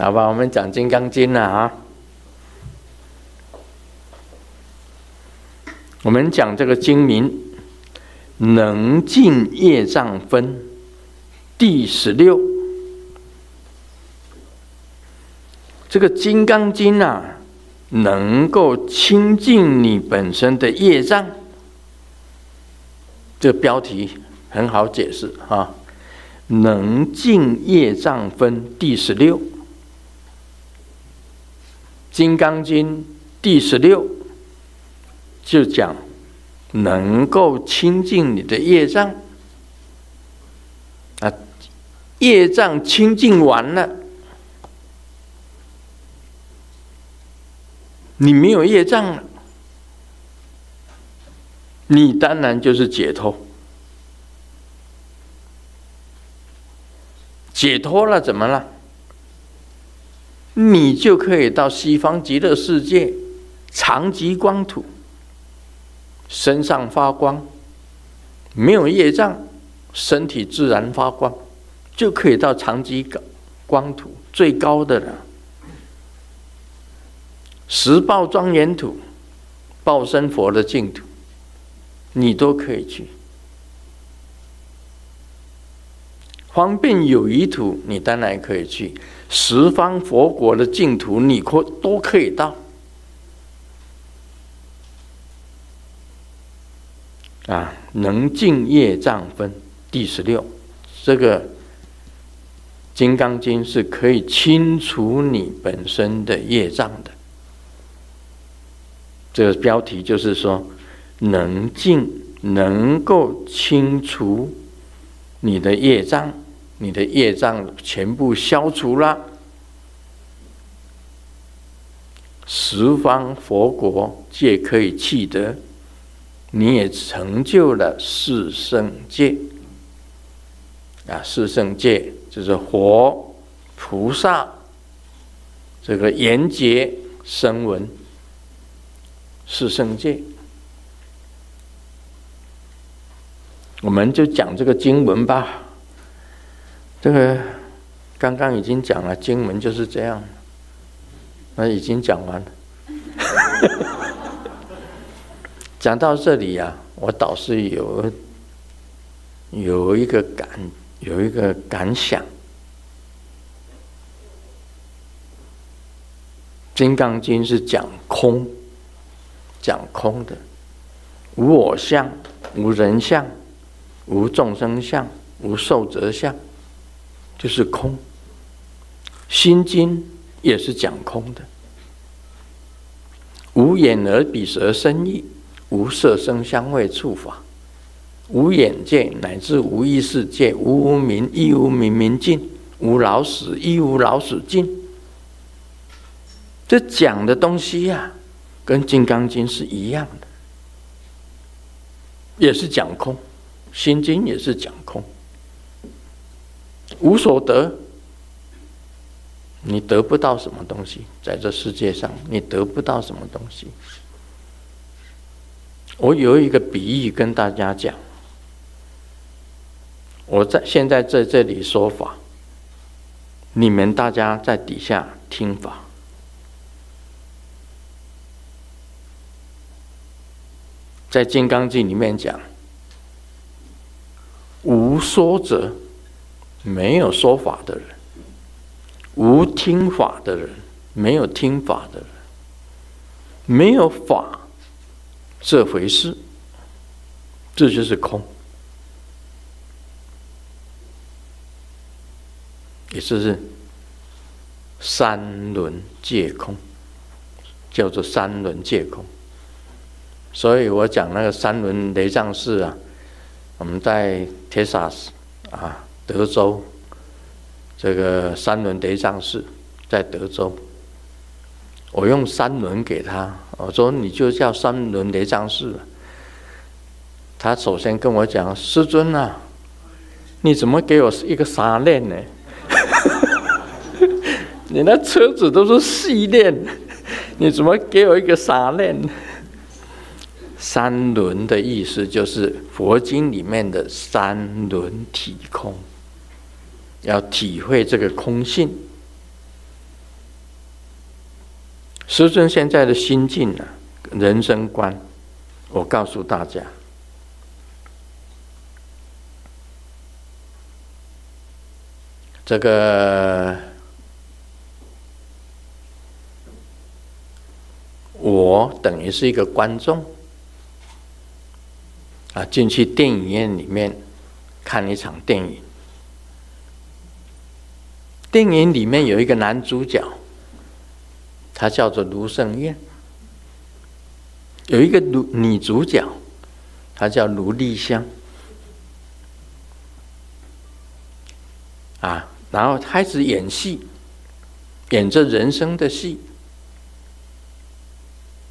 好吧，我们讲《金刚经》了啊。我们讲这个经名，能尽业障分第十六。这个《金刚经》啊，能够清净你本身的业障。这标题很好解释啊，能尽业障分第十六。《金刚经》第十六就讲，能够清净你的业障啊，业障清净完了，你没有业障了，你当然就是解脱，解脱了怎么了？你就可以到西方极乐世界，常寂光土，身上发光，没有业障，身体自然发光，就可以到常寂光土最高的了。十报庄严土，报身佛的净土，你都可以去。方便有余土，你当然可以去。十方佛国的净土，你可都可以到。啊，能尽业障分第十六，这个《金刚经》是可以清除你本身的业障的。这个标题就是说，能尽，能够清除你的业障。你的业障全部消除了，十方佛国皆可以契得，你也成就了四圣界。啊，四圣界就是佛、菩萨、这个缘觉、声闻，四圣界。我们就讲这个经文吧。这个刚刚已经讲了，经文就是这样，那已经讲完了。讲到这里呀、啊，我倒是有有一个感，有一个感想，《金刚经》是讲空，讲空的，无我相，无人相，无众生相，无寿者相。就是空，《心经》也是讲空的，无眼耳鼻舌身意，无色声香味触法，无眼界乃至无意识界，无无明亦无明明尽，无老死亦无老死尽。这讲的东西呀、啊，跟《金刚经》是一样的，也是讲空，《心经》也是讲空。无所得，你得不到什么东西，在这世界上，你得不到什么东西。我有一个比喻跟大家讲，我在现在在这里说法，你们大家在底下听法。在《金刚经》里面讲，无说者。没有说法的人，无听法的人，没有听法的人，没有法这回事，这就是空，也就是三轮皆空，叫做三轮皆空。所以我讲那个三轮雷藏寺啊，我们在铁萨斯啊。德州，这个三轮雷藏寺在德州，我用三轮给他，我说你就叫三轮雷藏寺。他首先跟我讲：“师尊啊，你怎么给我一个三链呢？你那车子都是细链，你怎么给我一个三链？”三轮的意思就是佛经里面的三轮体空。要体会这个空性，师尊现在的心境呢，人生观，我告诉大家，这个我等于是一个观众。啊，进去电影院里面看一场电影。电影里面有一个男主角，他叫做卢胜彦；有一个女女主角，她叫卢丽香。啊，然后开始演戏，演着人生的戏。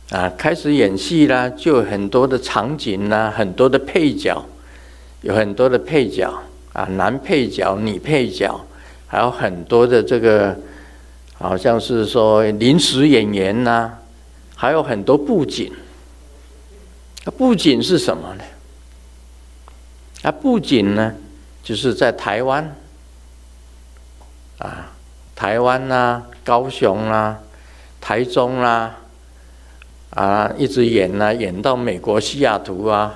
啊，开始演戏啦，就有很多的场景啦，很多的配角，有很多的配角啊，男配角、女配角。还有很多的这个，好像是说临时演员呐、还有很多布景。那布景是什么呢？啊，布景呢，就是在台湾，啊，台湾呐、高雄啦、台中啦，啊，一直演呐、演到美国西雅图啊，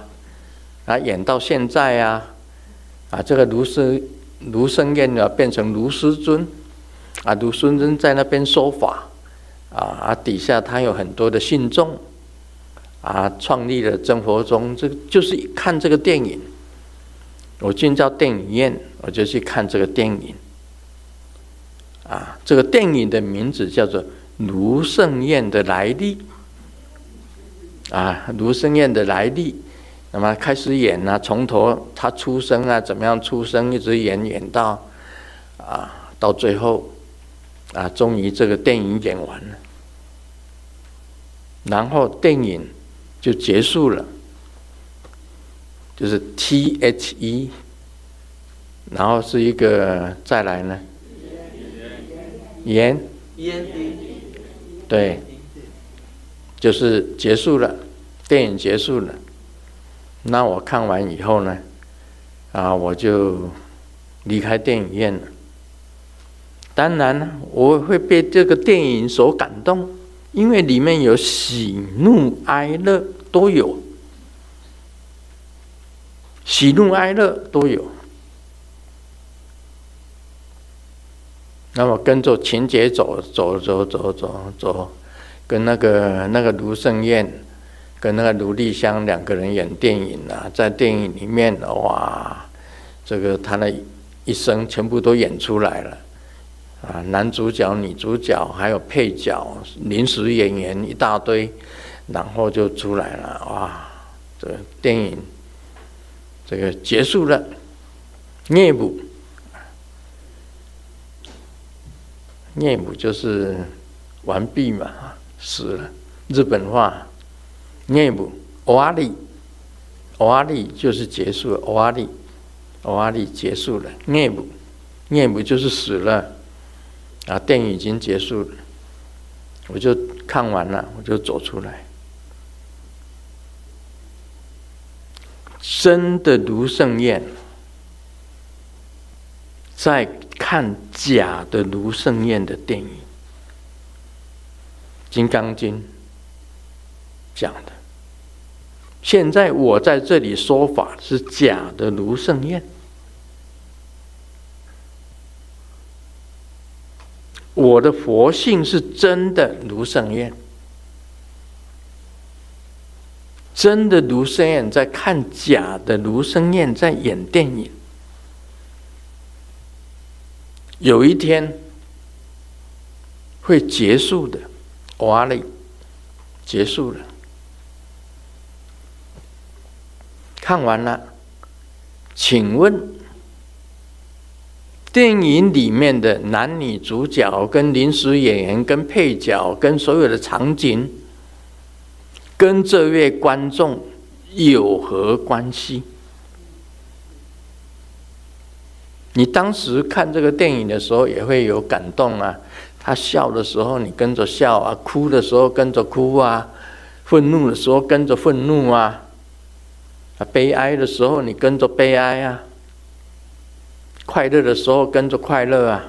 啊，演到现在啊，啊，这个卢师。卢胜彦呢，变成卢师尊，啊，卢师尊在那边说法，啊，底下他有很多的信众，啊，创立了真佛宗，这个就是看这个电影。我进到电影院，我就去看这个电影，啊，这个电影的名字叫做《卢胜彦的来历》，啊，卢胜彦的来历。那么开始演啊，从头他出生啊，怎么样出生，一直演演到啊，到最后啊，终于这个电影演完了，然后电影就结束了，就是 T H E，然后是一个再来呢，演，对，就是结束了，电影结束了。那我看完以后呢，啊，我就离开电影院了。当然，我会被这个电影所感动，因为里面有喜怒哀乐都有，喜怒哀乐都有。那么跟着情节走走走走走走，跟那个那个卢胜彦。跟那个卢丽香两个人演电影啊，在电影里面哇，这个他的一生全部都演出来了啊，男主角、女主角还有配角、临时演员一大堆，然后就出来了哇，这个电影这个结束了，涅槃，涅槃就是完毕嘛，死了，日本话。涅槃，欧阿利，欧阿利就是结束了，欧阿利，欧阿利结束了，涅槃，涅槃就是死了，啊，电影已经结束了，我就看完了，我就走出来，真的卢胜彦在看假的卢胜彦的电影，《金刚经》讲的。现在我在这里说法是假的卢胜彦，我的佛性是真的卢胜彦，真的卢胜彦在看假的卢胜彦在演电影，有一天会结束的，哇嘞，结束了。看完了，请问，电影里面的男女主角、跟临时演员、跟配角、跟所有的场景，跟这位观众有何关系？你当时看这个电影的时候也会有感动啊，他笑的时候你跟着笑啊，哭的时候跟着哭啊，愤怒的时候跟着愤怒啊。悲哀的时候你跟着悲哀啊快乐的时候跟着快乐啊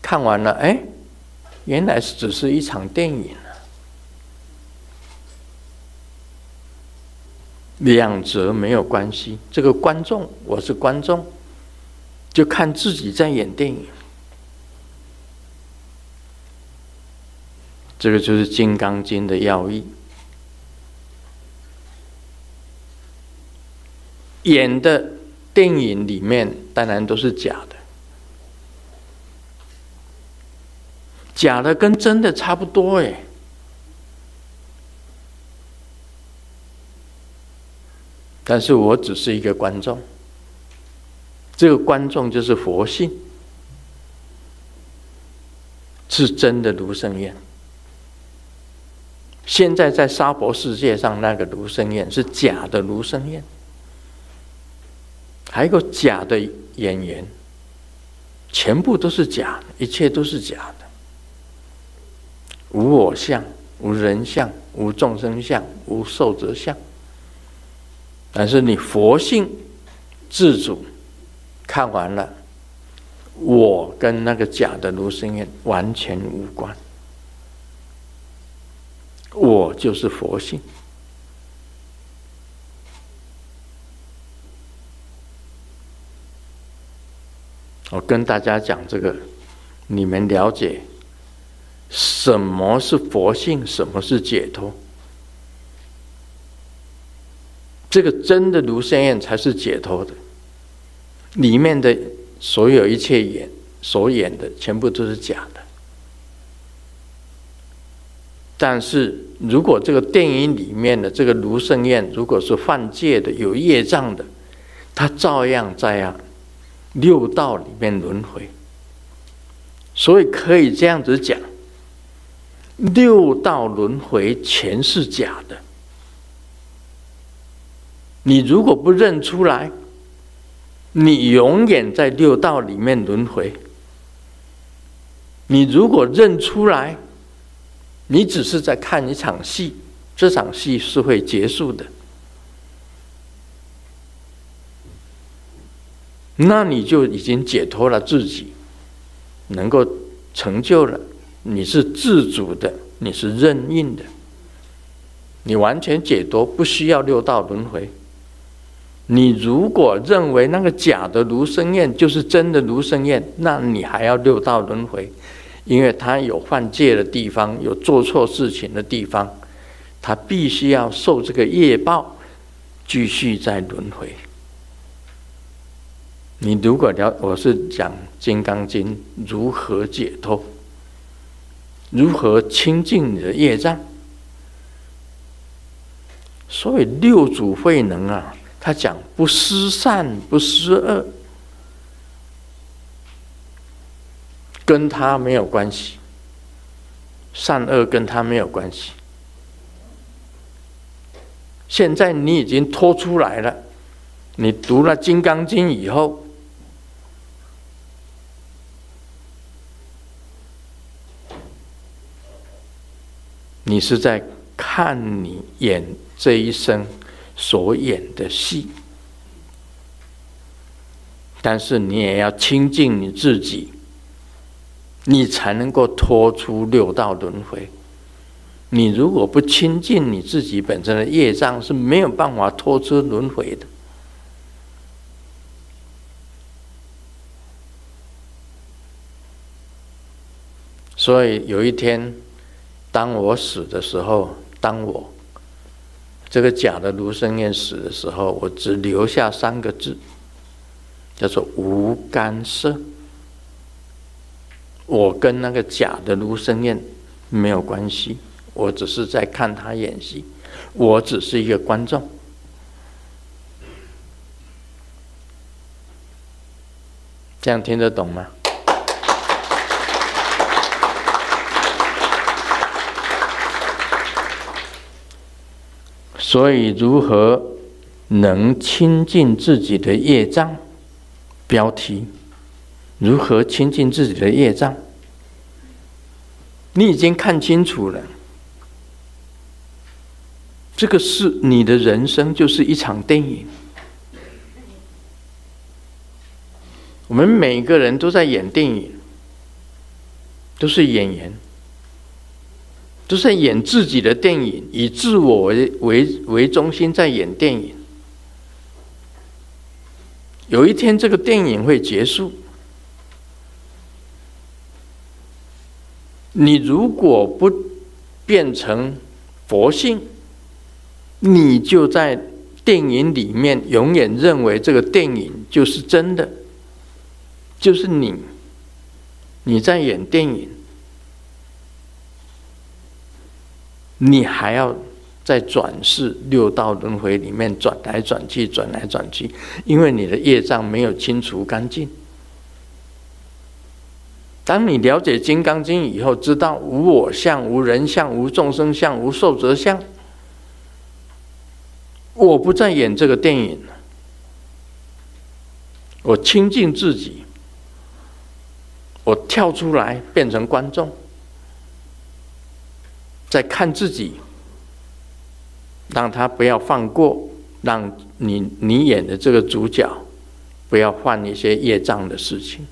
看完了哎原来是只是一场电影两者没有关系这个观众我是观众就看自己在演电影。这个就是金刚经的要义。演的电影里面当然都是假的，假的跟真的差不多哎。但是我只是一个观众，这个观众就是佛性，是真的卢生彦。现在在沙婆世界上那个卢生彦是假的卢生彦。还有个假的演员，全部都是假的，一切都是假的，无我相，无人相，无众生相，无寿者相。但是你佛性自主，看完了，我跟那个假的卢胜彦完全无关，我就是佛性。我跟大家讲这个，你们了解什么是佛性，什么是解脱？这个真的卢胜彦才是解脱的，里面的所有一切演所演的全部都是假的。但是如果这个电影里面的这个卢胜彦如果是犯戒的、有业障的，他照样在啊。六道里面轮回，所以可以这样子讲：六道轮回全是假的。你如果不认出来，你永远在六道里面轮回。你如果认出来，你只是在看一场戏，这场戏是会结束的。那你就已经解脱了自己，能够成就了。你是自主的，你是任运的，你完全解脱，不需要六道轮回。你如果认为那个假的卢生燕就是真的卢生燕，那你还要六道轮回，因为他有犯戒的地方，有做错事情的地方，他必须要受这个业报，继续再轮回。你如果了，我是讲《金刚经》如何解脱，如何清净你的业障。所以六祖慧能啊，他讲不思善，不思恶，跟他没有关系，善恶跟他没有关系。现在你已经脱出来了，你读了《金刚经》以后。你是在看你演这一生所演的戏，但是你也要清净你自己，你才能够脱出六道轮回。你如果不清净你自己本身的业障，是没有办法脱出轮回的。所以有一天。当我死的时候，当我这个假的卢生彦死的时候，我只留下三个字，叫做无干涉。我跟那个假的卢生彦没有关系，我只是在看他演戏，我只是一个观众。这样听得懂吗？所以，如何能清净自己的业障？标题：如何清净自己的业障？你已经看清楚了，这个是你的人生，就是一场电影。我们每个人都在演电影，都是演员。都是在演自己的电影，以自我为为为中心在演电影。有一天，这个电影会结束。你如果不变成佛性，你就在电影里面永远认为这个电影就是真的，就是你，你在演电影，你还要在转世六道轮回里面转来转去，转来转去，因为你的业障没有清除干净。当你了解《金刚经》以后，知道无我相、无人相、无众生相、无寿者相，我不再演这个电影。我清净自己，我跳出来变成观众，在看自己，让他不要放过，让你你演的这个主角不要犯一些业障的事情。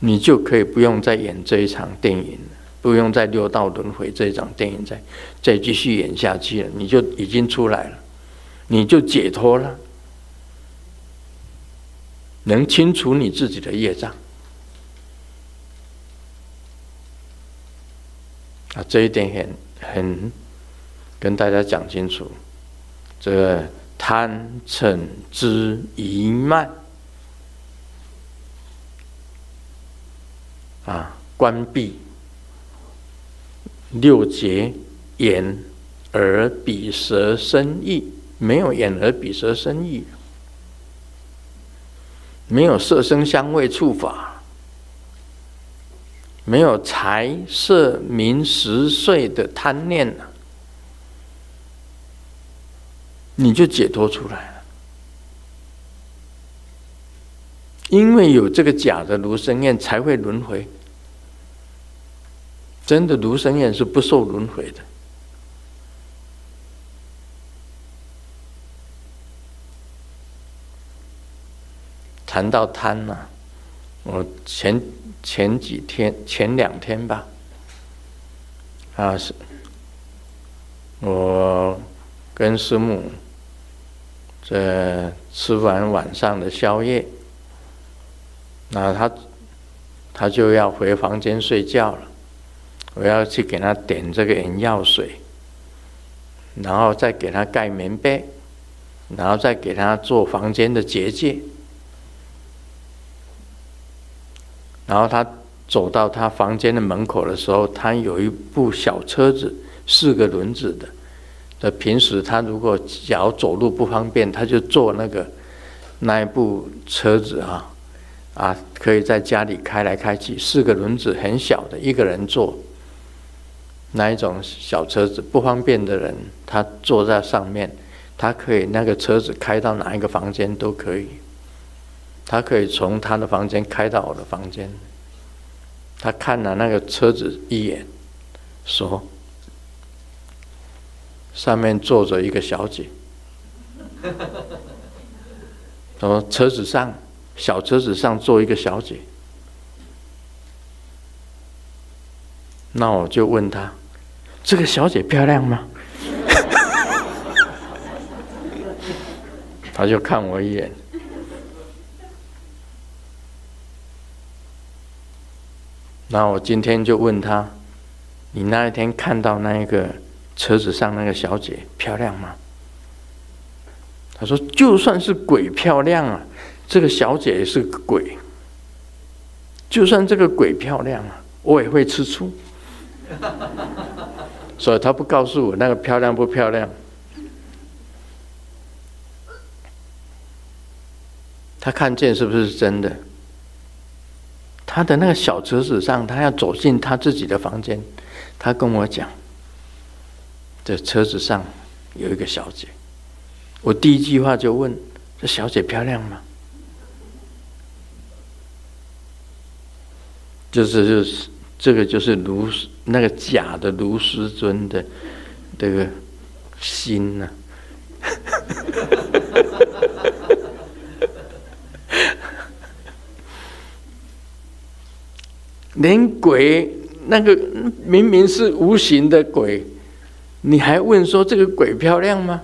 你就可以不用再演这一场电影，不用再六道轮回这一场电影再再继续演下去了。你就已经出来了，你就解脱了，能清除你自己的业障。啊，这一点很很跟大家讲清楚，这个贪嗔痴疑慢。啊，关闭六结眼、耳、鼻、舌、身、意，没有眼、耳、鼻、舌、身、意，没有色、声、香、味、触、法，没有财、色、名、食、睡的贪念了，你就解脱出来了。因为有这个假的卢生燕，才会轮回。真的卢生燕是不受轮回的。谈到贪呢、啊，我前前几天前两天吧，啊是，我跟师母这吃完晚上的宵夜，那他他就要回房间睡觉了。我要去给他点这个眼药水，然后再给他盖棉被，然后再给他做房间的结界。然后他走到他房间的门口的时候，他有一部小车子，四个轮子的。这平时他如果脚走路不方便，他就坐那个那一部车子啊，啊，可以在家里开来开去，四个轮子很小的，一个人坐。那一种小车子不方便的人，他坐在上面，他可以那个车子开到哪一个房间都可以。他可以从他的房间开到我的房间。他看了那个车子一眼，说：“上面坐着一个小姐。”说：“车子上，小车子上坐一个小姐。”那我就问他。这个小姐漂亮吗？他就看我一眼。然后我今天就问他：“你那一天看到那一个车子上那个小姐漂亮吗？”他说：“就算是鬼漂亮啊，这个小姐也是个鬼。就算这个鬼漂亮啊，我也会吃醋。”所以他不告诉我那个漂亮不漂亮，他看见是不是真的？他的那个小车子上，他要走进他自己的房间，他跟我讲，这车子上有一个小姐，我第一句话就问：这小姐漂亮吗？就是就是。这个就是卢那个假的卢师尊的这个心呐、啊，连鬼那个明明是无形的鬼，你还问说这个鬼漂亮吗？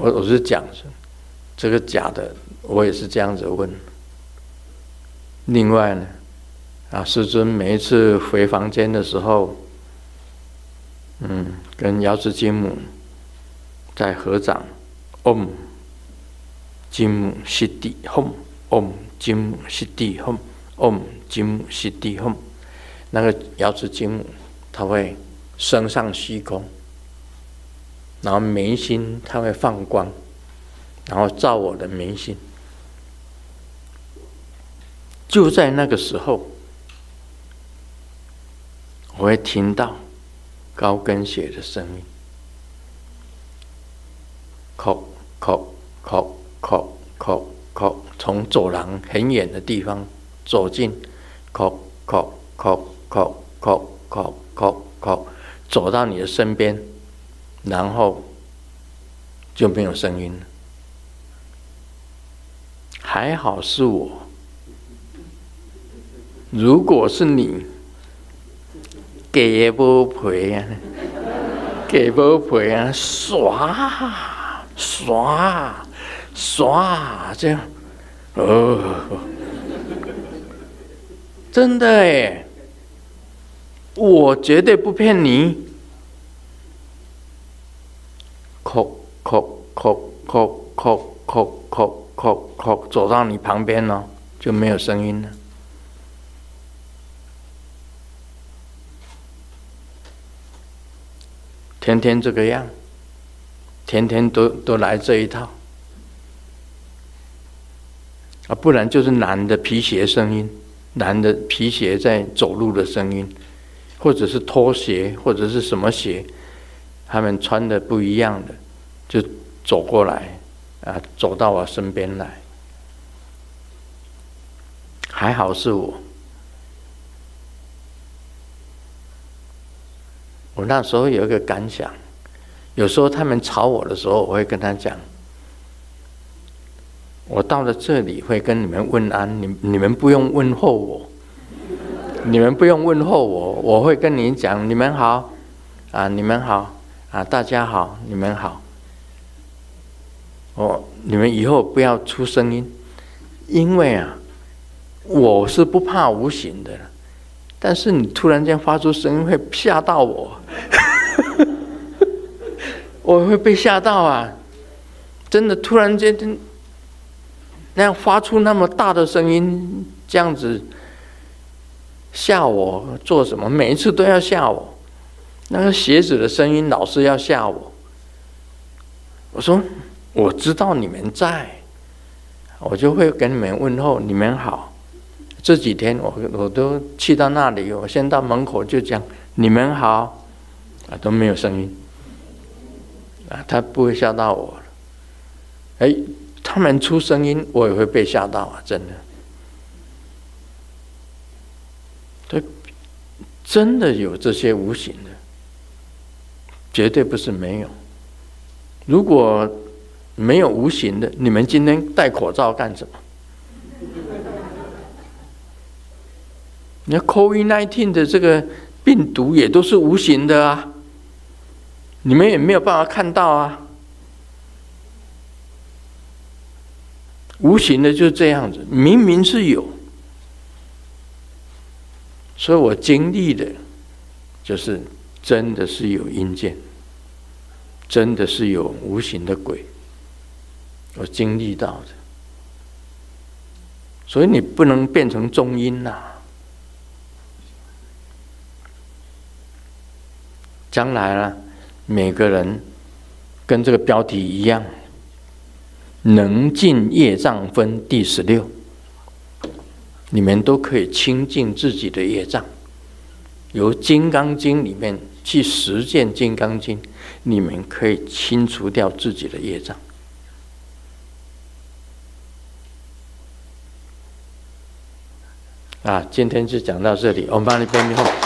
我我是讲这个假的，我也是这样子问。另外呢，啊，师尊每一次回房间的时候，嗯，跟瑶池金母在合掌，嗡，金母悉地吽，嗡，金母悉地吽，嗡，金母悉地吽，那个瑶池金母，他会升上虚空，然后明心他会放光，然后照我的明心。就在那个时候，我会听到高跟鞋的声音，叩叩叩叩叩叩，从走廊很远的地方走进，叩叩叩叩叩叩叩叩，走到你的身边，然后就没有声音了。还好是我。如果是你，给也不赔啊，给不赔啊，刷刷刷，这样，哦，真的哎，我绝对不骗你，扣扣扣扣扣扣扣扣扣，走到你旁边了，就没有声音了。天天这个样，天天都都来这一套，啊，不然就是男的皮鞋声音，男的皮鞋在走路的声音，或者是拖鞋，或者是什么鞋，他们穿的不一样的，就走过来，啊，走到我身边来，还好是我。我那时候有一个感想，有时候他们吵我的时候，我会跟他讲：我到了这里会跟你们问安，你你们不用问候我，你们不用问候我，我会跟你讲：你们好，啊，你们好，啊，大家好，你们好。哦，你们以后不要出声音，因为啊，我是不怕无形的。但是你突然间发出声音会吓到我，我会被吓到啊！真的突然间那样发出那么大的声音，这样子吓我做什么？每一次都要吓我，那个鞋子的声音老是要吓我。我说我知道你们在，我就会跟你们问候，你们好。这几天我我都去到那里，我先到门口就讲你们好，啊都没有声音，啊他不会吓到我，哎他们出声音我也会被吓到啊真的，这真的有这些无形的，绝对不是没有。如果没有无形的，你们今天戴口罩干什么？你看 COVID-19 的这个病毒也都是无形的啊，你们也没有办法看到啊。无形的就是这样子，明明是有，所以我经历的，就是真的是有阴间，真的是有无形的鬼，我经历到的，所以你不能变成中阴呐。将来了，每个人跟这个标题一样，能尽业障分第十六，你们都可以清净自己的业障，由《金刚经》里面去实践《金刚经》，你们可以清除掉自己的业障。啊，今天就讲到这里，我们帮你背后。